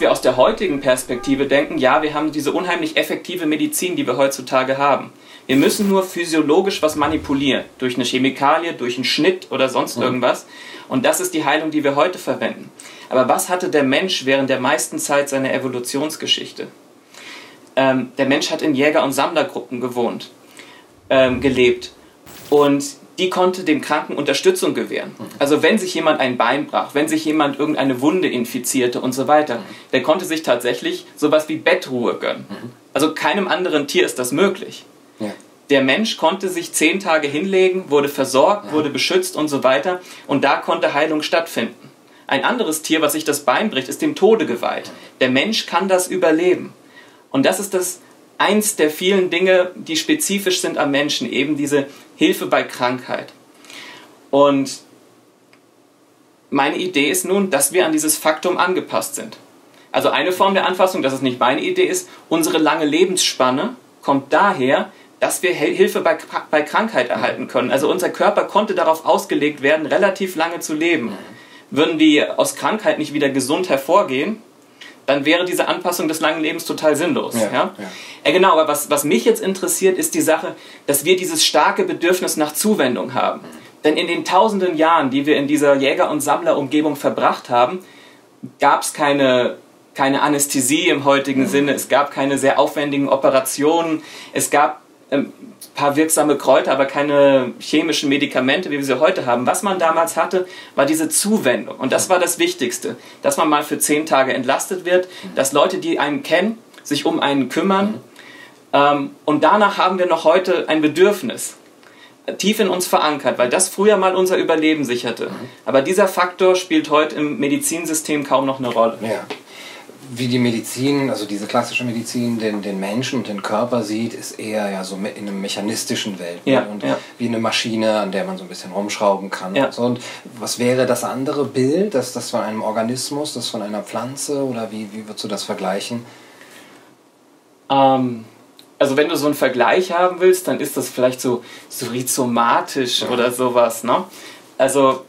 dass wir aus der heutigen Perspektive denken, ja, wir haben diese unheimlich effektive Medizin, die wir heutzutage haben. Wir müssen nur physiologisch was manipulieren, durch eine Chemikalie, durch einen Schnitt oder sonst mhm. irgendwas. Und das ist die Heilung, die wir heute verwenden. Aber was hatte der Mensch während der meisten Zeit seiner Evolutionsgeschichte? Ähm, der Mensch hat in Jäger- und Sammlergruppen gewohnt, ähm, gelebt. Und die konnte dem Kranken Unterstützung gewähren. Mhm. Also wenn sich jemand ein Bein brach, wenn sich jemand irgendeine Wunde infizierte und so weiter, mhm. der konnte sich tatsächlich sowas wie Bettruhe gönnen. Mhm. Also keinem anderen Tier ist das möglich. Ja. Der Mensch konnte sich zehn Tage hinlegen, wurde versorgt, ja. wurde beschützt und so weiter und da konnte Heilung stattfinden. Ein anderes Tier, was sich das Bein bricht, ist dem Tode geweiht. Der Mensch kann das überleben. Und das ist das eins der vielen Dinge, die spezifisch sind am Menschen, eben diese Hilfe bei Krankheit. Und meine Idee ist nun, dass wir an dieses Faktum angepasst sind. Also eine Form der Anpassung, dass es nicht meine Idee ist, unsere lange Lebensspanne kommt daher, dass wir Hilfe bei, bei Krankheit erhalten können. Also unser Körper konnte darauf ausgelegt werden, relativ lange zu leben. Würden die aus Krankheit nicht wieder gesund hervorgehen, dann wäre diese Anpassung des langen Lebens total sinnlos. Ja, ja? ja. ja genau, aber was, was mich jetzt interessiert, ist die Sache, dass wir dieses starke Bedürfnis nach Zuwendung haben. Denn in den tausenden Jahren, die wir in dieser Jäger- und Sammlerumgebung verbracht haben, gab es keine, keine Anästhesie im heutigen mhm. Sinne, es gab keine sehr aufwendigen Operationen, es gab ein paar wirksame Kräuter, aber keine chemischen Medikamente, wie wir sie heute haben. Was man damals hatte, war diese Zuwendung. Und das war das Wichtigste, dass man mal für zehn Tage entlastet wird, dass Leute, die einen kennen, sich um einen kümmern. Ähm, und danach haben wir noch heute ein Bedürfnis, tief in uns verankert, weil das früher mal unser Überleben sicherte. Aber dieser Faktor spielt heute im Medizinsystem kaum noch eine Rolle. Ja wie die Medizin, also diese klassische Medizin, den, den Menschen und den Körper sieht, ist eher ja so in einem mechanistischen Welt. Ja, und ja. wie eine Maschine, an der man so ein bisschen rumschrauben kann. Ja. Und, so. und was wäre das andere Bild? Das, das von einem Organismus, das von einer Pflanze? Oder wie, wie würdest du das vergleichen? Ähm, also wenn du so einen Vergleich haben willst, dann ist das vielleicht so, so rhizomatisch oder sowas. Ne? Also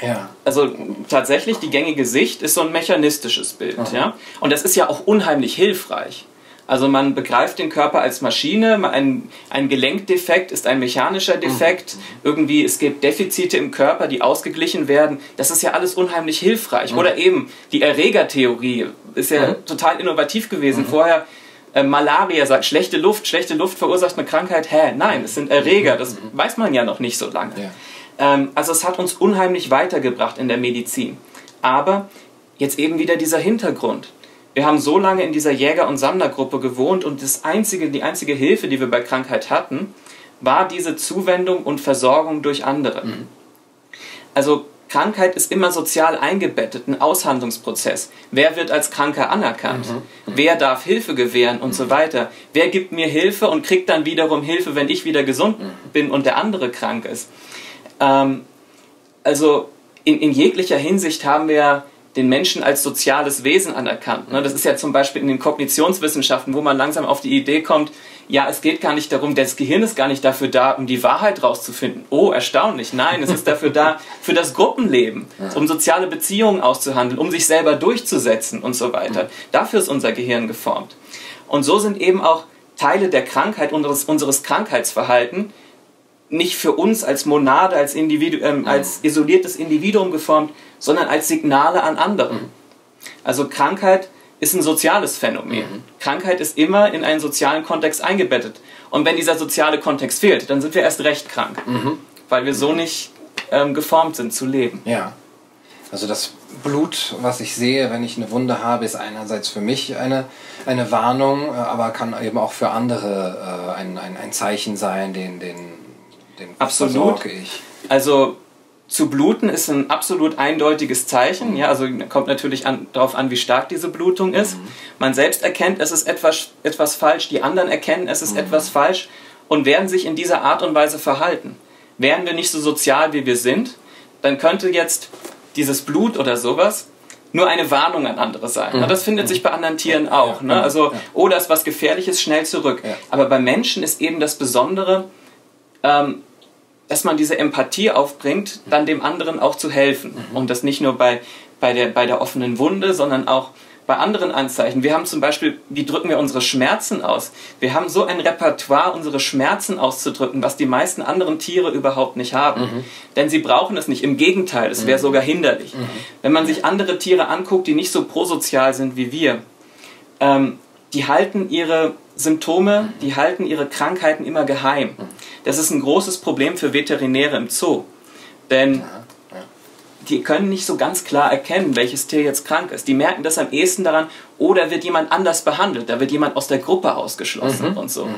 ja. Also tatsächlich, die gängige Sicht ist so ein mechanistisches Bild. Ja? Und das ist ja auch unheimlich hilfreich. Also man begreift den Körper als Maschine, ein, ein Gelenkdefekt ist ein mechanischer mhm. Defekt, mhm. irgendwie es gibt Defizite im Körper, die ausgeglichen werden. Das ist ja alles unheimlich hilfreich. Mhm. Oder eben die Erregertheorie ist ja mhm. total innovativ gewesen. Mhm. Vorher äh, Malaria sagt, schlechte Luft, schlechte Luft verursacht eine Krankheit. Hä? Nein, es sind Erreger, das weiß man ja noch nicht so lange. Ja. Ähm, also es hat uns unheimlich weitergebracht in der Medizin. Aber jetzt eben wieder dieser Hintergrund. Wir haben so lange in dieser Jäger- und Sammlergruppe gewohnt und das einzige, die einzige Hilfe, die wir bei Krankheit hatten, war diese Zuwendung und Versorgung durch andere. Mhm. Also Krankheit ist immer sozial eingebettet, ein Aushandlungsprozess. Wer wird als Kranker anerkannt? Mhm. Mhm. Wer darf Hilfe gewähren und mhm. so weiter? Wer gibt mir Hilfe und kriegt dann wiederum Hilfe, wenn ich wieder gesund mhm. bin und der andere krank ist? Ähm, also in, in jeglicher Hinsicht haben wir den Menschen als soziales Wesen anerkannt. Ne? Das ist ja zum Beispiel in den Kognitionswissenschaften, wo man langsam auf die Idee kommt, ja, es geht gar nicht darum, das Gehirn ist gar nicht dafür da, um die Wahrheit rauszufinden. Oh, erstaunlich. Nein, es ist dafür da, für das Gruppenleben, um soziale Beziehungen auszuhandeln, um sich selber durchzusetzen und so weiter. Dafür ist unser Gehirn geformt. Und so sind eben auch Teile der Krankheit, unseres, unseres Krankheitsverhalten, nicht für uns als Monade, als, Individu ähm, mhm. als isoliertes Individuum geformt, sondern als Signale an andere. Mhm. Also Krankheit ist ein soziales Phänomen. Mhm. Krankheit ist immer in einen sozialen Kontext eingebettet. Und wenn dieser soziale Kontext fehlt, dann sind wir erst recht krank, mhm. weil wir so nicht ähm, geformt sind zu leben. Ja. Also das Blut, was ich sehe, wenn ich eine Wunde habe, ist einerseits für mich eine, eine Warnung, äh, aber kann eben auch für andere äh, ein, ein, ein Zeichen sein, den, den den Absolut. ich. Also zu bluten ist ein absolut eindeutiges Zeichen. Ja, also kommt natürlich an, darauf an, wie stark diese Blutung ist. Mhm. Man selbst erkennt, es ist etwas, etwas falsch, die anderen erkennen, es ist mhm. etwas falsch und werden sich in dieser Art und Weise verhalten. Wären wir nicht so sozial, wie wir sind, dann könnte jetzt dieses Blut oder sowas nur eine Warnung an andere sein. Mhm. Das findet mhm. sich bei anderen Tieren ja, auch. Ja, ne? Also, ja. oh, ist was Gefährliches, schnell zurück. Aber bei Menschen ist eben das Besondere, ähm, dass man diese Empathie aufbringt, dann dem anderen auch zu helfen. Mhm. Und das nicht nur bei, bei, der, bei der offenen Wunde, sondern auch bei anderen Anzeichen. Wir haben zum Beispiel, wie drücken wir unsere Schmerzen aus? Wir haben so ein Repertoire, unsere Schmerzen auszudrücken, was die meisten anderen Tiere überhaupt nicht haben. Mhm. Denn sie brauchen es nicht. Im Gegenteil, es wäre mhm. sogar hinderlich. Mhm. Wenn man sich andere Tiere anguckt, die nicht so prosozial sind wie wir, ähm, die halten ihre Symptome, die halten ihre Krankheiten immer geheim. Mhm. Das ist ein großes Problem für Veterinäre im Zoo. Denn die können nicht so ganz klar erkennen, welches Tier jetzt krank ist. Die merken das am ehesten daran, oder wird jemand anders behandelt, da wird jemand aus der Gruppe ausgeschlossen mhm. und so. Mhm.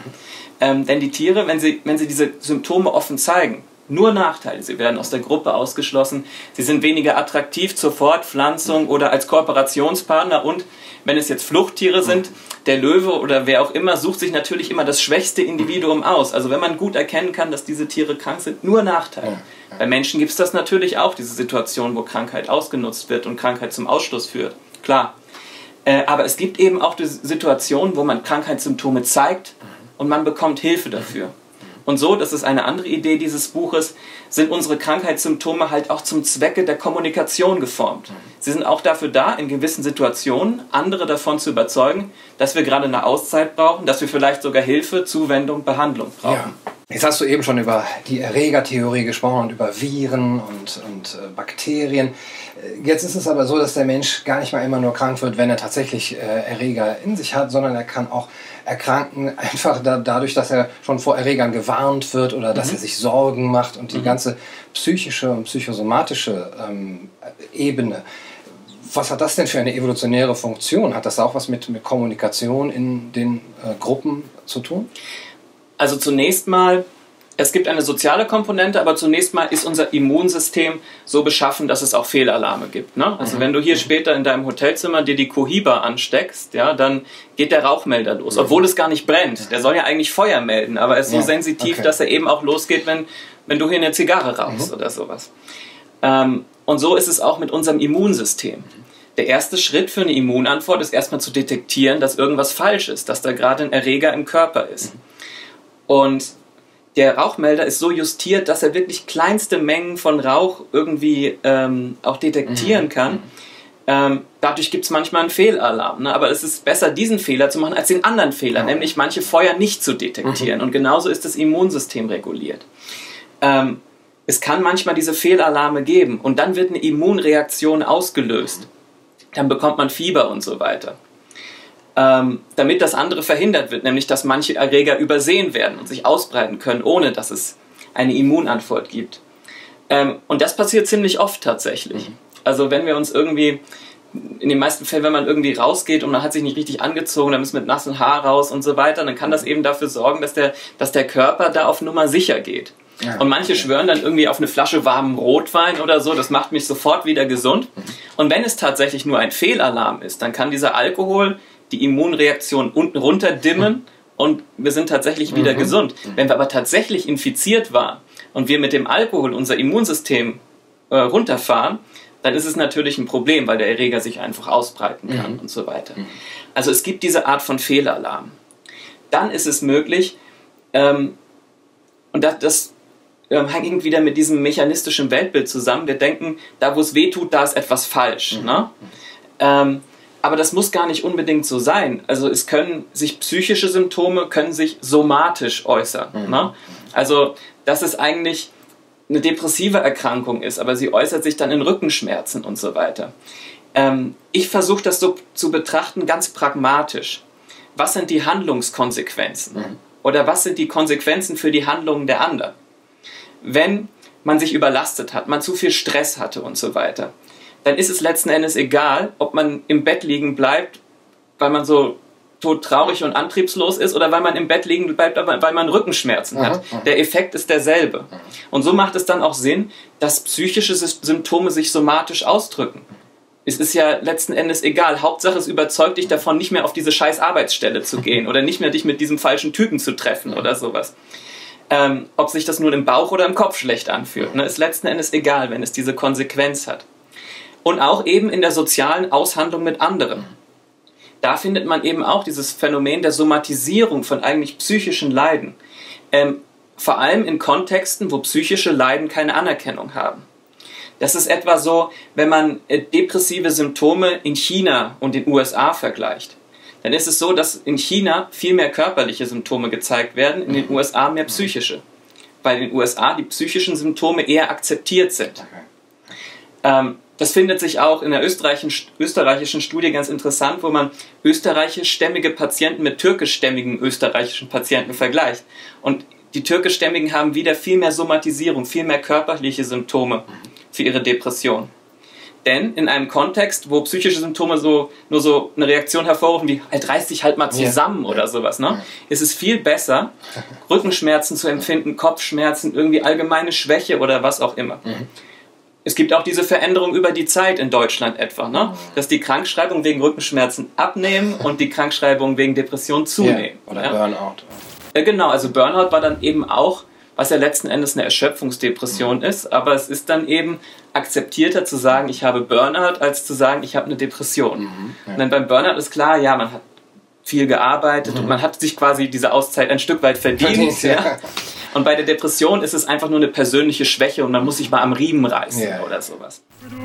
Ähm, denn die Tiere, wenn sie, wenn sie diese Symptome offen zeigen, nur Nachteile. Sie werden aus der Gruppe ausgeschlossen. Sie sind weniger attraktiv zur Fortpflanzung oder als Kooperationspartner. Und wenn es jetzt Fluchttiere sind, der Löwe oder wer auch immer sucht sich natürlich immer das schwächste Individuum aus. Also wenn man gut erkennen kann, dass diese Tiere krank sind, nur Nachteile. Bei Menschen gibt es das natürlich auch, diese Situation, wo Krankheit ausgenutzt wird und Krankheit zum Ausschluss führt. Klar. Äh, aber es gibt eben auch die Situation, wo man Krankheitssymptome zeigt und man bekommt Hilfe dafür. Und so, das ist eine andere Idee dieses Buches, sind unsere Krankheitssymptome halt auch zum Zwecke der Kommunikation geformt. Sie sind auch dafür da, in gewissen Situationen andere davon zu überzeugen, dass wir gerade eine Auszeit brauchen, dass wir vielleicht sogar Hilfe, Zuwendung, Behandlung brauchen. Ja. Jetzt hast du eben schon über die Erregertheorie gesprochen und über Viren und, und äh, Bakterien. Äh, jetzt ist es aber so, dass der Mensch gar nicht mal immer nur krank wird, wenn er tatsächlich äh, Erreger in sich hat, sondern er kann auch erkranken, einfach da, dadurch, dass er schon vor Erregern gewarnt wird oder dass mhm. er sich Sorgen macht und die mhm. ganze psychische und psychosomatische ähm, Ebene. Was hat das denn für eine evolutionäre Funktion? Hat das auch was mit, mit Kommunikation in den äh, Gruppen zu tun? Also zunächst mal, es gibt eine soziale Komponente, aber zunächst mal ist unser Immunsystem so beschaffen, dass es auch Fehlalarme gibt. Ne? Also mhm. wenn du hier später in deinem Hotelzimmer dir die Cohiba ansteckst, ja, dann geht der Rauchmelder los, mhm. obwohl es gar nicht brennt. Der soll ja eigentlich Feuer melden, aber er ist so ja. sensitiv, okay. dass er eben auch losgeht, wenn, wenn du hier eine Zigarre rauchst mhm. oder sowas. Ähm, und so ist es auch mit unserem Immunsystem. Der erste Schritt für eine Immunantwort ist erstmal zu detektieren, dass irgendwas falsch ist, dass da gerade ein Erreger im Körper ist. Mhm. Und der Rauchmelder ist so justiert, dass er wirklich kleinste Mengen von Rauch irgendwie ähm, auch detektieren mhm. kann. Ähm, dadurch gibt es manchmal einen Fehlalarm. Ne? Aber es ist besser, diesen Fehler zu machen, als den anderen Fehler, ja. nämlich manche Feuer nicht zu detektieren. Mhm. Und genauso ist das Immunsystem reguliert. Ähm, es kann manchmal diese Fehlalarme geben und dann wird eine Immunreaktion ausgelöst. Dann bekommt man Fieber und so weiter ähm, damit das andere verhindert wird, nämlich dass manche Erreger übersehen werden und sich ausbreiten können, ohne dass es eine Immunantwort gibt. Ähm, und das passiert ziemlich oft tatsächlich. Mhm. Also wenn wir uns irgendwie, in den meisten Fällen, wenn man irgendwie rausgeht und man hat sich nicht richtig angezogen, dann ist mit nassen Haar raus und so weiter, dann kann das eben dafür sorgen, dass der, dass der Körper da auf Nummer sicher geht. Ja, und manche schwören dann irgendwie auf eine Flasche warmen Rotwein oder so, das macht mich sofort wieder gesund. Mhm. Und wenn es tatsächlich nur ein Fehlalarm ist, dann kann dieser Alkohol die Immunreaktion unten runter dimmen und wir sind tatsächlich wieder mhm. gesund. Wenn wir aber tatsächlich infiziert waren und wir mit dem Alkohol unser Immunsystem äh, runterfahren, dann ist es natürlich ein Problem, weil der Erreger sich einfach ausbreiten kann mhm. und so weiter. Mhm. Also es gibt diese Art von Fehlalarm. Dann ist es möglich, ähm, und das, das ähm, hängt wieder mit diesem mechanistischen Weltbild zusammen. Wir denken, da wo es weh tut, da ist etwas falsch. Mhm. Ne? Ähm, aber das muss gar nicht unbedingt so sein. Also es können sich psychische Symptome können sich somatisch äußern. Mhm. Ne? Also dass es eigentlich eine depressive Erkrankung ist, aber sie äußert sich dann in Rückenschmerzen und so weiter. Ähm, ich versuche das so zu betrachten ganz pragmatisch. Was sind die Handlungskonsequenzen? Mhm. Oder was sind die Konsequenzen für die Handlungen der anderen? Wenn man sich überlastet hat, man zu viel Stress hatte und so weiter, dann ist es letzten Endes egal, ob man im Bett liegen bleibt, weil man so tot traurig und antriebslos ist oder weil man im Bett liegen bleibt, weil man Rückenschmerzen hat. Der Effekt ist derselbe. Und so macht es dann auch Sinn, dass psychische Symptome sich somatisch ausdrücken. Es ist ja letzten Endes egal. Hauptsache, es überzeugt dich davon, nicht mehr auf diese scheiß Arbeitsstelle zu gehen oder nicht mehr dich mit diesem falschen Typen zu treffen oder sowas. Ähm, ob sich das nun im Bauch oder im Kopf schlecht anfühlt, ne, ist letzten Endes egal, wenn es diese Konsequenz hat und auch eben in der sozialen Aushandlung mit anderen. Da findet man eben auch dieses Phänomen der Somatisierung von eigentlich psychischen Leiden. Ähm, vor allem in Kontexten, wo psychische Leiden keine Anerkennung haben. Das ist etwa so, wenn man äh, depressive Symptome in China und den USA vergleicht. Dann ist es so, dass in China viel mehr körperliche Symptome gezeigt werden, in den. USA mehr psychische. Weil in den USA die psychischen Symptome eher akzeptiert sind. Ähm, das findet sich auch in der österreichischen, Studie ganz interessant, wo man österreichischstämmige Patienten mit türkischstämmigen österreichischen Patienten vergleicht. Und die türkischstämmigen haben wieder viel mehr Somatisierung, viel mehr körperliche Symptome für ihre Depression. Denn in einem Kontext, wo psychische Symptome so nur so eine Reaktion hervorrufen wie halt reiß dich halt mal zusammen ja. oder sowas, ne, ist es viel besser, Rückenschmerzen zu empfinden, Kopfschmerzen, irgendwie allgemeine Schwäche oder was auch immer. Mhm. Es gibt auch diese Veränderung über die Zeit in Deutschland etwa, ne? Mhm. dass die Krankschreibungen wegen Rückenschmerzen abnehmen und die Krankschreibungen wegen Depression zunehmen. Ja, oder ja? Burnout. Ja, genau, also Burnout war dann eben auch was ja letzten Endes eine Erschöpfungsdepression mhm. ist, aber es ist dann eben akzeptierter zu sagen, ich habe Burnout, als zu sagen, ich habe eine Depression. Mhm, ja. Und dann beim Burnout ist klar, ja, man hat viel gearbeitet mhm. und man hat sich quasi diese Auszeit ein Stück weit verdient. verdient ja. Und bei der Depression ist es einfach nur eine persönliche Schwäche und man muss sich mal am Riemen reißen ja. oder sowas. Du